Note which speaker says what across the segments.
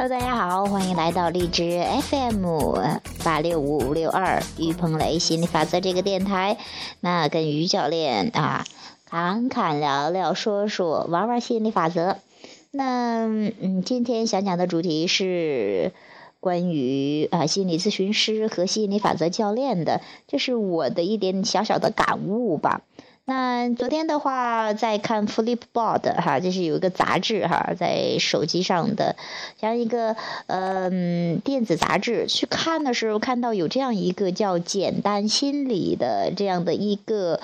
Speaker 1: Hello，大家好，欢迎来到荔枝 FM 八六五五六二于鹏雷心理法则这个电台。那跟于教练啊，侃侃聊聊，说说玩玩心理法则。那嗯，今天想讲的主题是关于啊心理咨询师和心理法则教练的，这是我的一点小小的感悟吧。那昨天的话，在看 Flipboard 哈，就是有一个杂志哈，在手机上的，像一个嗯电子杂志，去看的时候看到有这样一个叫“简单心理”的这样的一个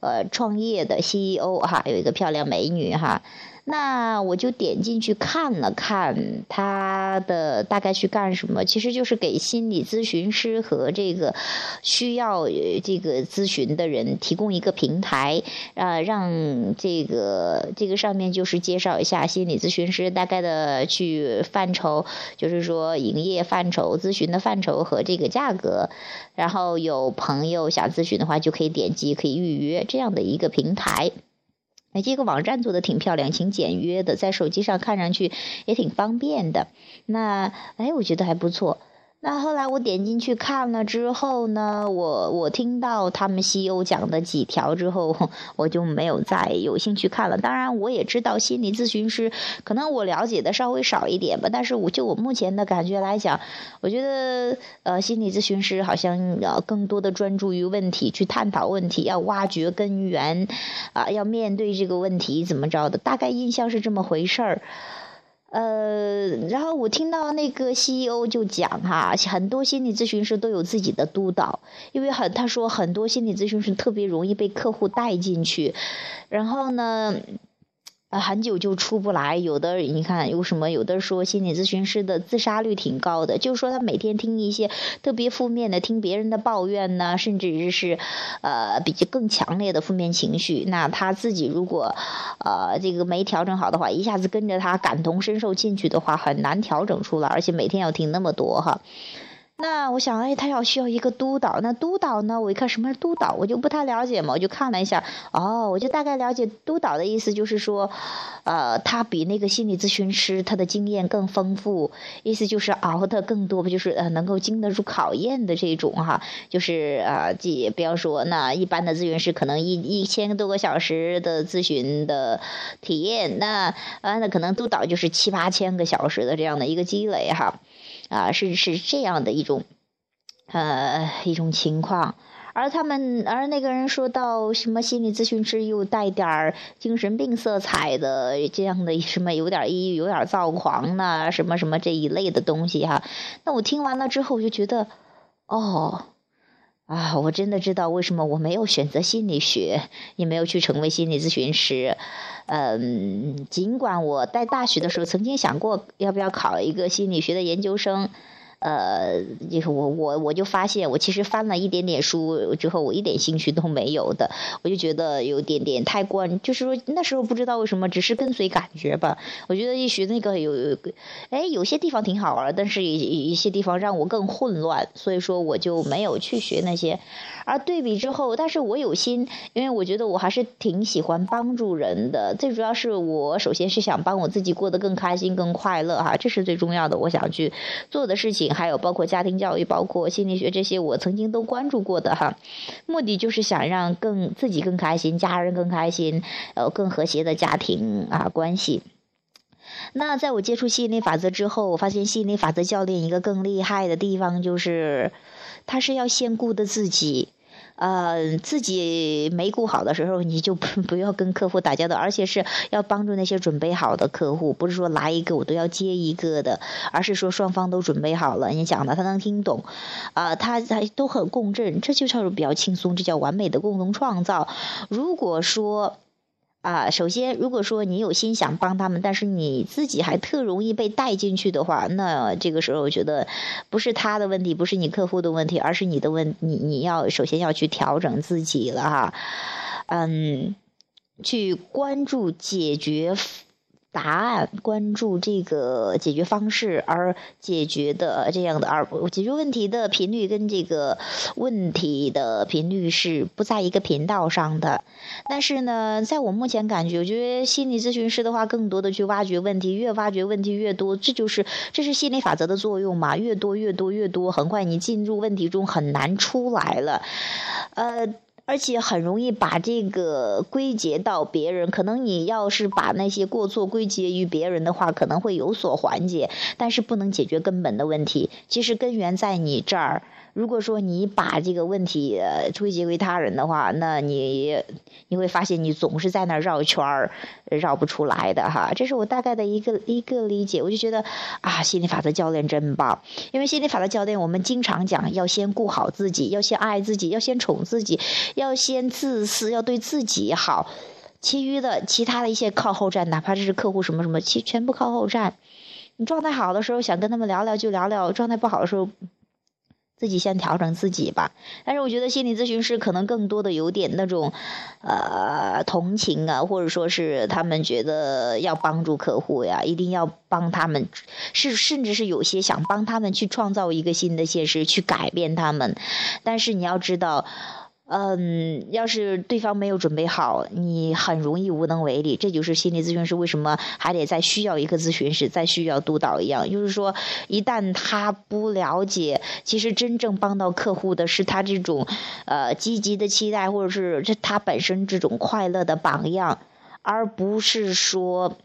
Speaker 1: 呃创业的 CEO 哈，有一个漂亮美女哈。那我就点进去看了看他的大概去干什么，其实就是给心理咨询师和这个需要这个咨询的人提供一个平台，啊，让这个这个上面就是介绍一下心理咨询师大概的去范畴，就是说营业范畴、咨询的范畴和这个价格，然后有朋友想咨询的话就可以点击可以预约这样的一个平台。哎，这个网站做的挺漂亮，挺简约的，在手机上看上去也挺方便的。那哎，我觉得还不错。那后来我点进去看了之后呢，我我听到他们 CEO 讲的几条之后，我就没有再有兴趣看了。当然，我也知道心理咨询师可能我了解的稍微少一点吧，但是我就我目前的感觉来讲，我觉得呃，心理咨询师好像要更多的专注于问题，去探讨问题，要挖掘根源，啊，要面对这个问题怎么着的，大概印象是这么回事儿。呃，然后我听到那个 CEO 就讲哈，很多心理咨询师都有自己的督导，因为很他说很多心理咨询师特别容易被客户带进去，然后呢。啊，很久就出不来。有的你看有什么？有的说心理咨询师的自杀率挺高的，就是说他每天听一些特别负面的，听别人的抱怨呢，甚至是呃比较更强烈的负面情绪。那他自己如果呃这个没调整好的话，一下子跟着他感同身受进去的话，很难调整出来，而且每天要听那么多哈。那我想，哎，他要需要一个督导。那督导呢？我一看什么是督导，我就不太了解嘛。我就看了一下，哦，我就大概了解督导的意思，就是说，呃，他比那个心理咨询师他的经验更丰富，意思就是熬的更多，不就是呃能够经得住考验的这种哈。就是啊，即比方说，那一般的咨询师可能一一千多个小时的咨询的体验，那啊那可能督导就是七八千个小时的这样的一个积累哈。啊，是是这样的一种，呃，一种情况。而他们，而那个人说到什么心理咨询师又带点儿精神病色彩的这样的什么，有点抑郁，有点躁狂呢，什么什么这一类的东西哈。那我听完了之后，我就觉得，哦，啊，我真的知道为什么我没有选择心理学，也没有去成为心理咨询师。嗯，尽管我在大学的时候曾经想过要不要考一个心理学的研究生。呃，就是我我我就发现，我其实翻了一点点书之后，我一点兴趣都没有的，我就觉得有点点太关，就是说那时候不知道为什么，只是跟随感觉吧。我觉得一学那个有有，哎，有些地方挺好玩，但是一一些地方让我更混乱，所以说我就没有去学那些。而对比之后，但是我有心，因为我觉得我还是挺喜欢帮助人的。最主要是我首先是想帮我自己过得更开心、更快乐哈，这是最重要的。我想去做的事情。还有包括家庭教育，包括心理学这些，我曾经都关注过的哈。目的就是想让更自己更开心，家人更开心，呃，更和谐的家庭啊关系。那在我接触吸引力法则之后，我发现吸引力法则教练一个更厉害的地方就是，他是要先顾的自己。呃，自己没顾好的时候，你就 不要跟客户打交道，而且是要帮助那些准备好的客户，不是说来一个我都要接一个的，而是说双方都准备好了，你讲的他能听懂，啊，他他都很共振，这就叫做比较轻松，这叫完美的共同创造。如果说。啊，首先，如果说你有心想帮他们，但是你自己还特容易被带进去的话，那这个时候我觉得不是他的问题，不是你客户的问题，而是你的问，你你要首先要去调整自己了哈，嗯，去关注解决答案，关注这个解决方式，而解决的这样的，而解决问题的频率跟这个问题的频率是不在一个频道上的。但是呢，在我目前感觉，我觉得心理咨询师的话，更多的去挖掘问题，越挖掘问题越多，这就是这是心理法则的作用嘛，越多越多越多，很快你进入问题中很难出来了，呃。而且很容易把这个归结到别人，可能你要是把那些过错归结于别人的话，可能会有所缓解，但是不能解决根本的问题。其实根源在你这儿。如果说你把这个问题归结为他人的话，那你你会发现你总是在那绕圈儿，绕不出来的哈。这是我大概的一个一个理解。我就觉得啊，心理法则教练真棒，因为心理法则教练我们经常讲要先顾好自己，要先爱自己，要先宠自己，要先自私，要对自己好，其余的其他的一些靠后站，哪怕这是客户什么什么，其全部靠后站。你状态好的时候想跟他们聊聊就聊聊，状态不好的时候。自己先调整自己吧，但是我觉得心理咨询师可能更多的有点那种，呃，同情啊，或者说是他们觉得要帮助客户呀，一定要帮他们，是甚至是有些想帮他们去创造一个新的现实，去改变他们，但是你要知道。嗯，要是对方没有准备好，你很容易无能为力。这就是心理咨询师为什么还得再需要一个咨询师，再需要督导一样。就是说，一旦他不了解，其实真正帮到客户的是他这种，呃，积极的期待，或者是这他本身这种快乐的榜样，而不是说。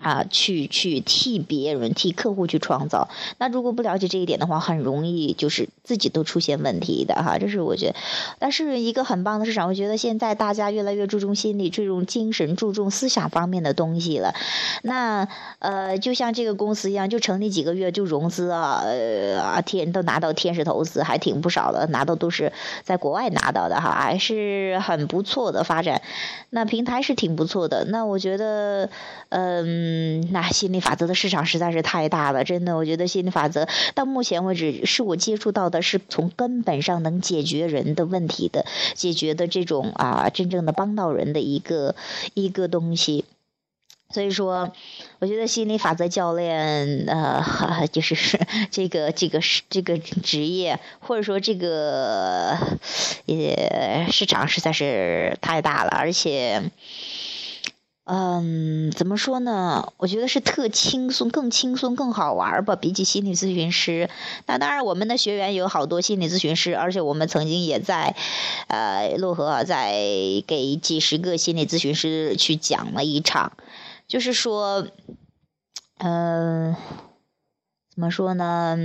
Speaker 1: 啊，去去替别人、替客户去创造。那如果不了解这一点的话，很容易就是自己都出现问题的哈。这是我觉得，但是一个很棒的市场。我觉得现在大家越来越注重心理、注重精神、注重思想方面的东西了。那呃，就像这个公司一样，就成立几个月就融资啊，呃啊天都拿到天使投资，还挺不少的，拿到都是在国外拿到的哈，还是很不错的发展。那平台是挺不错的。那我觉得，嗯。嗯，那心理法则的市场实在是太大了，真的，我觉得心理法则到目前为止是我接触到的是从根本上能解决人的问题的，解决的这种啊，真正的帮到人的一个一个东西。所以说，我觉得心理法则教练呃，就是这个这个是这个职业，或者说这个也市场实在是太大了，而且。嗯，怎么说呢？我觉得是特轻松，更轻松，更好玩吧。比起心理咨询师，那当然我们的学员有好多心理咨询师，而且我们曾经也在，呃，漯河在给几十个心理咨询师去讲了一场，就是说，嗯，怎么说呢？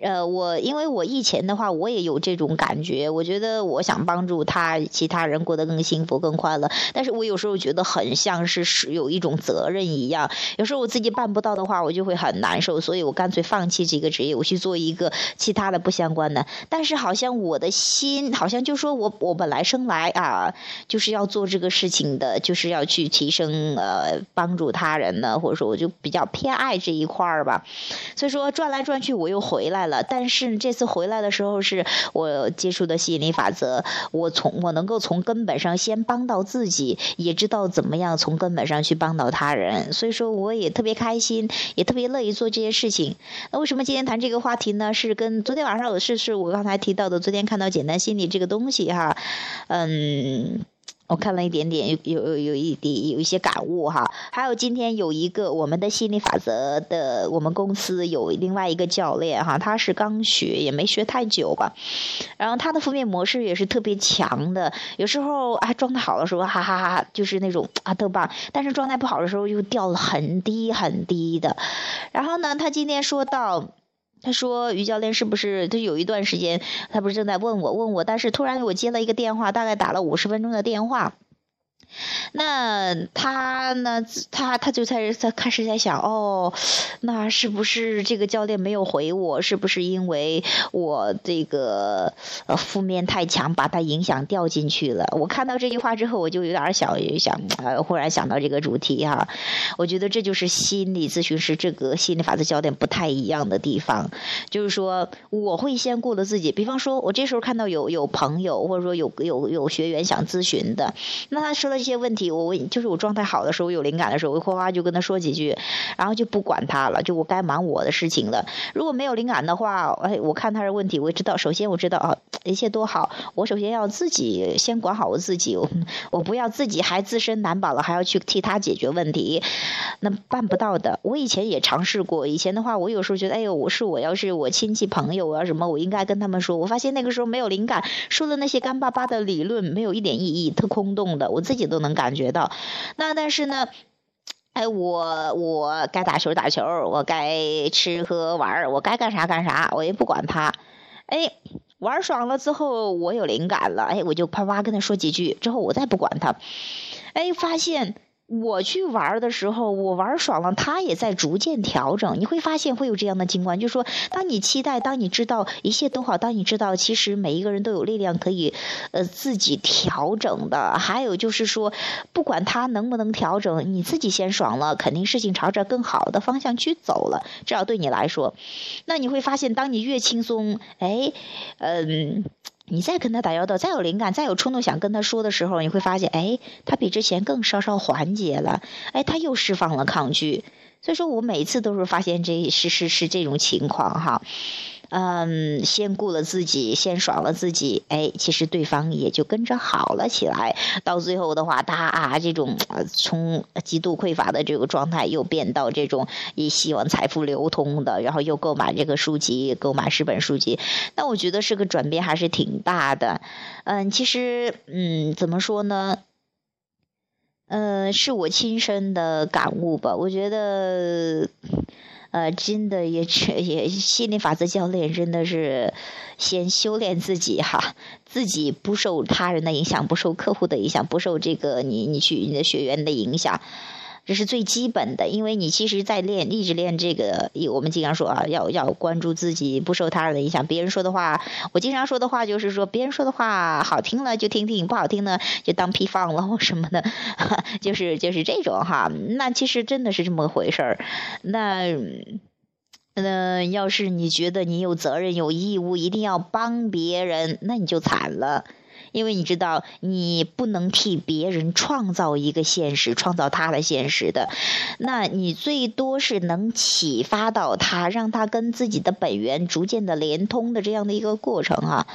Speaker 1: 呃，我因为我以前的话，我也有这种感觉。我觉得我想帮助他其他人过得更幸福、更快乐，但是我有时候觉得很像是是有一种责任一样。有时候我自己办不到的话，我就会很难受，所以我干脆放弃这个职业，我去做一个其他的不相关的。但是好像我的心好像就说我我本来生来啊就是要做这个事情的，就是要去提升呃帮助他人的，或者说我就比较偏爱这一块儿吧。所以说转来转去，我又回来。了，但是这次回来的时候是我接触的吸引力法则，我从我能够从根本上先帮到自己，也知道怎么样从根本上去帮到他人，所以说我也特别开心，也特别乐意做这些事情。那为什么今天谈这个话题呢？是跟昨天晚上的事，是我刚才提到的，昨天看到简单心理这个东西哈，嗯。我看了一点点，有有有一点有一些感悟哈。还有今天有一个我们的心理法则的，我们公司有另外一个教练哈，他是刚学，也没学太久吧。然后他的负面模式也是特别强的，有时候啊状态好的时候哈哈哈，就是那种啊特棒，但是状态不好的时候又掉了很低很低的。然后呢，他今天说到。他说：“于教练是不是？他有一段时间，他不是正在问我问我，但是突然给我接了一个电话，大概打了五十分钟的电话。”那他呢？他他就在在开始在想哦，那是不是这个教练没有回我？是不是因为我这个呃负面太强，把他影响掉进去了？我看到这句话之后，我就有点想想，呃，忽然想到这个主题哈。我觉得这就是心理咨询师这个心理法则教练不太一样的地方，就是说我会先顾了自己。比方说，我这时候看到有有朋友或者说有有有学员想咨询的，那他说了。些问题，我问就是我状态好的时候，有灵感的时候，我哗哗就跟他说几句，然后就不管他了，就我该忙我的事情了。如果没有灵感的话，哎，我看他的问题，我知道，首先我知道啊，一切都好，我首先要自己先管好我自己，我我不要自己还自身难保了，还要去替他解决问题，那办不到的。我以前也尝试过，以前的话，我有时候觉得，哎呦，我是我要是我亲戚朋友，我要什么，我应该跟他们说。我发现那个时候没有灵感，说的那些干巴巴的理论，没有一点意义，特空洞的，我自己都能感觉到。那但是呢，哎，我我该打球打球，我该吃喝玩我该干啥干啥，我也不管他。哎，玩爽了之后，我有灵感了，哎，我就啪啪跟他说几句，之后我再不管他。哎，发现。我去玩的时候，我玩爽了，他也在逐渐调整。你会发现会有这样的情况，就是说，当你期待，当你知道一切都好，当你知道其实每一个人都有力量可以，呃，自己调整的。还有就是说，不管他能不能调整，你自己先爽了，肯定事情朝着更好的方向去走了。至少对你来说，那你会发现，当你越轻松，哎，嗯。你再跟他打交道，再有灵感，再有冲动想跟他说的时候，你会发现，哎，他比之前更稍稍缓解了，哎，他又释放了抗拒。所以说我每次都是发现这是是是这种情况哈。嗯，先顾了自己，先爽了自己，哎，其实对方也就跟着好了起来。到最后的话，他啊，这种从极度匮乏的这个状态，又变到这种以希望财富流通的，然后又购买这个书籍，购买十本书籍。那我觉得是个转变，还是挺大的。嗯，其实，嗯，怎么说呢？嗯，是我亲身的感悟吧。我觉得。呃，真的也也心理法则教练真的是先修炼自己哈，自己不受他人的影响，不受客户的影响，不受这个你你去你的学员的影响。这是最基本的，因为你其实，在练，一直练这个。我们经常说啊，要要关注自己，不受他人的影响。别人说的话，我经常说的话就是说，别人说的话好听了就听听，不好听呢就当屁放了或什么的，就是就是这种哈。那其实真的是这么回事儿。那那要是你觉得你有责任有义务，一定要帮别人，那你就惨了。因为你知道，你不能替别人创造一个现实，创造他的现实的，那你最多是能启发到他，让他跟自己的本源逐渐的连通的这样的一个过程啊。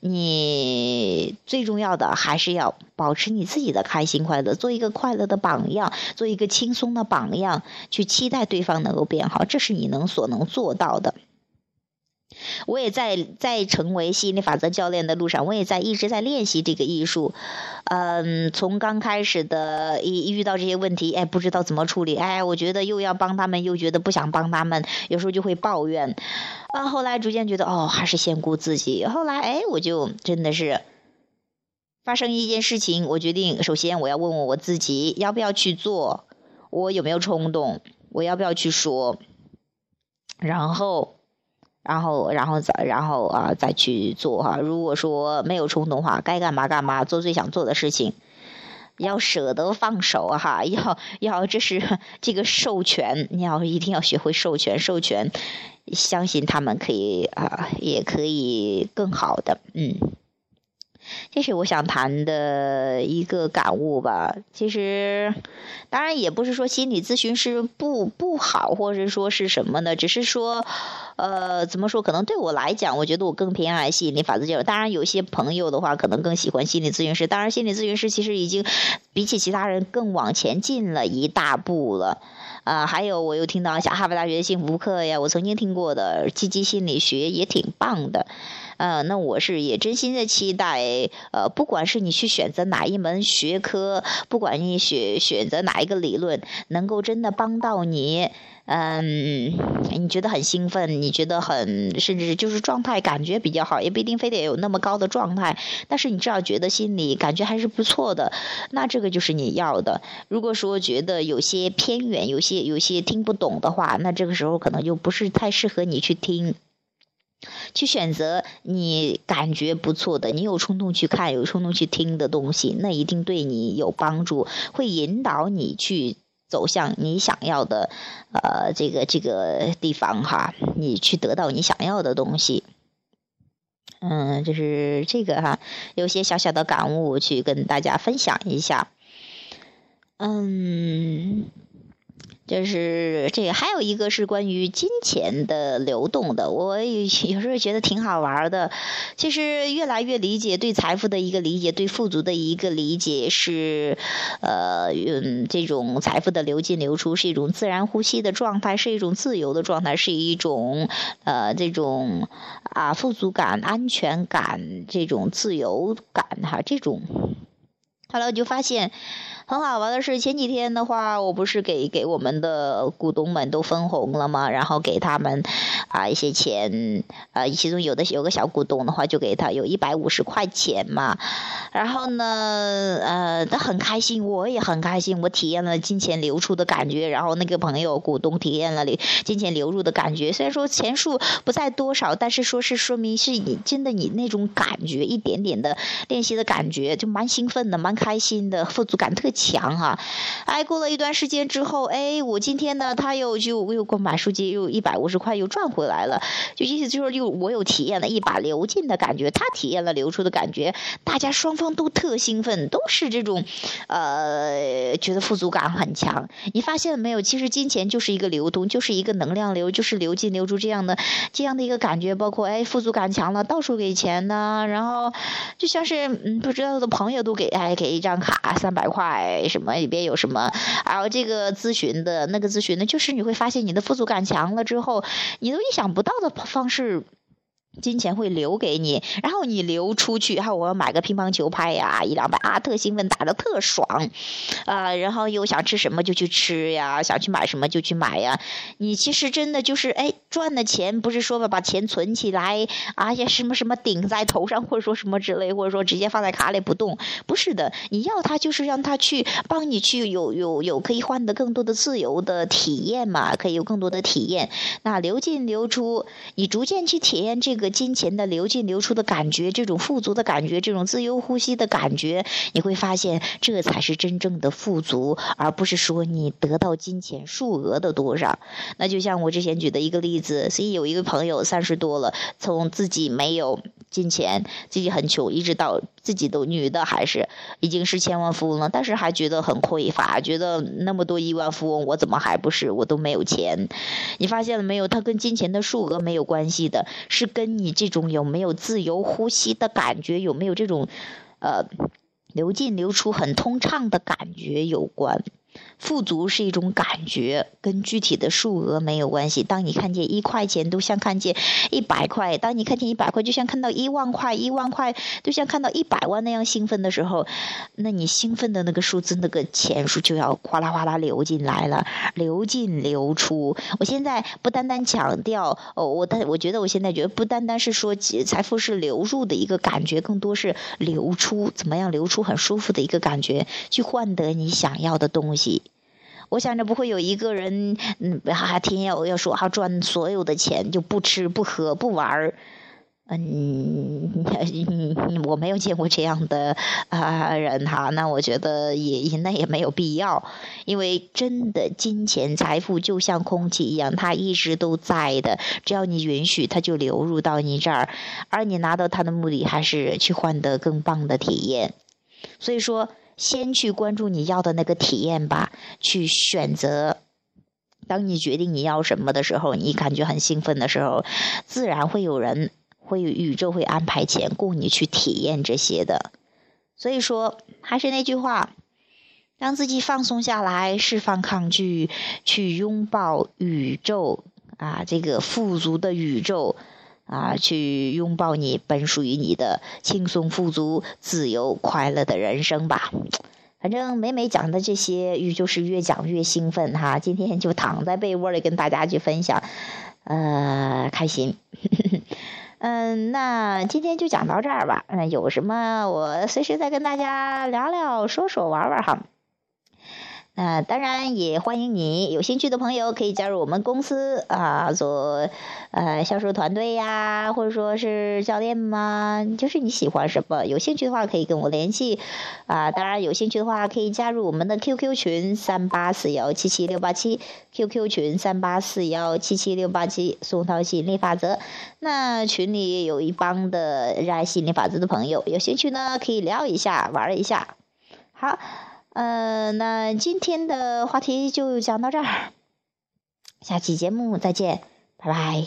Speaker 1: 你最重要的还是要保持你自己的开心快乐，做一个快乐的榜样，做一个轻松的榜样，去期待对方能够变好，这是你能所能做到的。我也在在成为吸引力法则教练的路上，我也在一直在练习这个艺术。嗯，从刚开始的一遇到这些问题，哎，不知道怎么处理，哎，我觉得又要帮他们，又觉得不想帮他们，有时候就会抱怨。啊，后来逐渐觉得，哦，还是先顾自己。后来，哎，我就真的是发生一件事情，我决定，首先我要问问我自己，要不要去做，我有没有冲动，我要不要去说，然后。然后，然后再，然后啊，再去做哈。如果说没有冲动话，该干嘛干嘛，做最想做的事情，要舍得放手哈。要要，这是这个授权，你要一定要学会授权，授权，相信他们可以啊，也可以更好的，嗯。这是我想谈的一个感悟吧。其实，当然也不是说心理咨询师不不好，或者说是什么的，只是说，呃，怎么说？可能对我来讲，我觉得我更偏爱吸引力法则教育。当然，有些朋友的话，可能更喜欢心理咨询师。当然，心理咨询师其实已经比起其他人更往前进了一大步了。啊，还有我又听到像哈佛大学的幸福课呀，我曾经听过的积极心理学也挺棒的。呃，那我是也真心的期待，呃，不管是你去选择哪一门学科，不管你选选择哪一个理论，能够真的帮到你，嗯，你觉得很兴奋，你觉得很，甚至就是状态感觉比较好，也不一定非得有那么高的状态，但是你至少觉得心里感觉还是不错的，那这个就是你要的。如果说觉得有些偏远，有些有些听不懂的话，那这个时候可能就不是太适合你去听。去选择你感觉不错的，你有冲动去看、有冲动去听的东西，那一定对你有帮助，会引导你去走向你想要的，呃，这个这个地方哈，你去得到你想要的东西。嗯，就是这个哈，有些小小的感悟去跟大家分享一下。嗯。就是这个，还有一个是关于金钱的流动的，我有有时候觉得挺好玩的。其实越来越理解对财富的一个理解，对富足的一个理解是，呃，嗯，这种财富的流进流出是一种自然呼吸的状态，是一种自由的状态，是一种呃这种啊富足感、安全感、这种自由感哈，这种。后来我就发现。很好玩的是，前几天的话，我不是给给我们的股东们都分红了吗？然后给他们啊一些钱，啊，其中有的有个小股东的话，就给他有一百五十块钱嘛。然后呢，呃，他很开心，我也很开心，我体验了金钱流出的感觉。然后那个朋友股东体验了金钱流入的感觉。虽然说钱数不在多少，但是说是说明是你真的你那种感觉，一点点的练习的感觉，就蛮兴奋的，蛮开心的，富足感特。强哈，哎，过了一段时间之后，哎，我今天呢，他又就又给我买书机，又一百五十块又赚回来了，就意思就是又我有体验了一把流进的感觉，他体验了流出的感觉，大家双方都特兴奋，都是这种，呃，觉得富足感很强。你发现了没有？其实金钱就是一个流动，就是一个能量流，就是流进流出这样的这样的一个感觉。包括哎，富足感强了，到处给钱呢，然后就像是嗯，不知道的朋友都给哎给一张卡三百块。什么里边有什么？然后这个咨询的那个咨询的，就是你会发现你的富足感强了之后，你都意想不到的方式。金钱会留给你，然后你流出去，然后我要买个乒乓球拍呀，一两百啊，特兴奋，打的特爽，啊，然后又想吃什么就去吃呀，想去买什么就去买呀。你其实真的就是，哎，赚的钱不是说把把钱存起来，啊呀什么什么顶在头上，或者说什么之类，或者说直接放在卡里不动，不是的，你要他就是让他去帮你去有有有可以换得更多的自由的体验嘛，可以有更多的体验。那流进流出，你逐渐去体验这个。金钱的流进流出的感觉，这种富足的感觉，这种自由呼吸的感觉，你会发现这才是真正的富足，而不是说你得到金钱数额的多少。那就像我之前举的一个例子，所以有一个朋友三十多了，从自己没有金钱，自己很穷，一直到自己都女的还是已经是千万富翁了，但是还觉得很匮乏，觉得那么多亿万富翁，我怎么还不是？我都没有钱。你发现了没有？它跟金钱的数额没有关系的，是跟。你这种有没有自由呼吸的感觉？有没有这种，呃，流进流出很通畅的感觉有关？富足是一种感觉，跟具体的数额没有关系。当你看见一块钱，都像看见一百块；当你看见一百块，就像看到一万块；一万块，就像看到一百万那样兴奋的时候，那你兴奋的那个数字，那个钱数就要哗啦哗啦流进来了，流进流出。我现在不单单强调哦，我但我觉得我现在觉得不单单是说财富是流入的一个感觉，更多是流出，怎么样流出很舒服的一个感觉，去换得你想要的东西。我想着不会有一个人，嗯，还天要要说哈赚所有的钱就不吃不喝不玩儿，嗯，我没有见过这样的啊人哈。那我觉得也那也没有必要，因为真的金钱财富就像空气一样，它一直都在的，只要你允许，它就流入到你这儿，而你拿到它的目的还是去换得更棒的体验。所以说。先去关注你要的那个体验吧，去选择。当你决定你要什么的时候，你感觉很兴奋的时候，自然会有人，会宇宙会安排钱供你去体验这些的。所以说，还是那句话，让自己放松下来，释放抗拒，去拥抱宇宙啊，这个富足的宇宙。啊，去拥抱你本属于你的轻松、富足、自由、快乐的人生吧。反正每每讲的这些，就是越讲越兴奋哈。今天就躺在被窝里跟大家去分享，呃，开心。嗯，那今天就讲到这儿吧。嗯，有什么我随时再跟大家聊聊、说说、玩玩哈。啊，当然也欢迎你有兴趣的朋友可以加入我们公司啊，做呃销售团队呀，或者说是教练嘛，就是你喜欢什么，有兴趣的话可以跟我联系啊。当然有兴趣的话可以加入我们的 QQ 群三八四幺七七六八七，QQ 群三八四幺七七六八七，宋涛吸引力法则。那群里有一帮的热爱吸引力法则的朋友，有兴趣呢可以聊一下，玩一下。好。呃，那今天的话题就讲到这儿，下期节目再见，拜拜。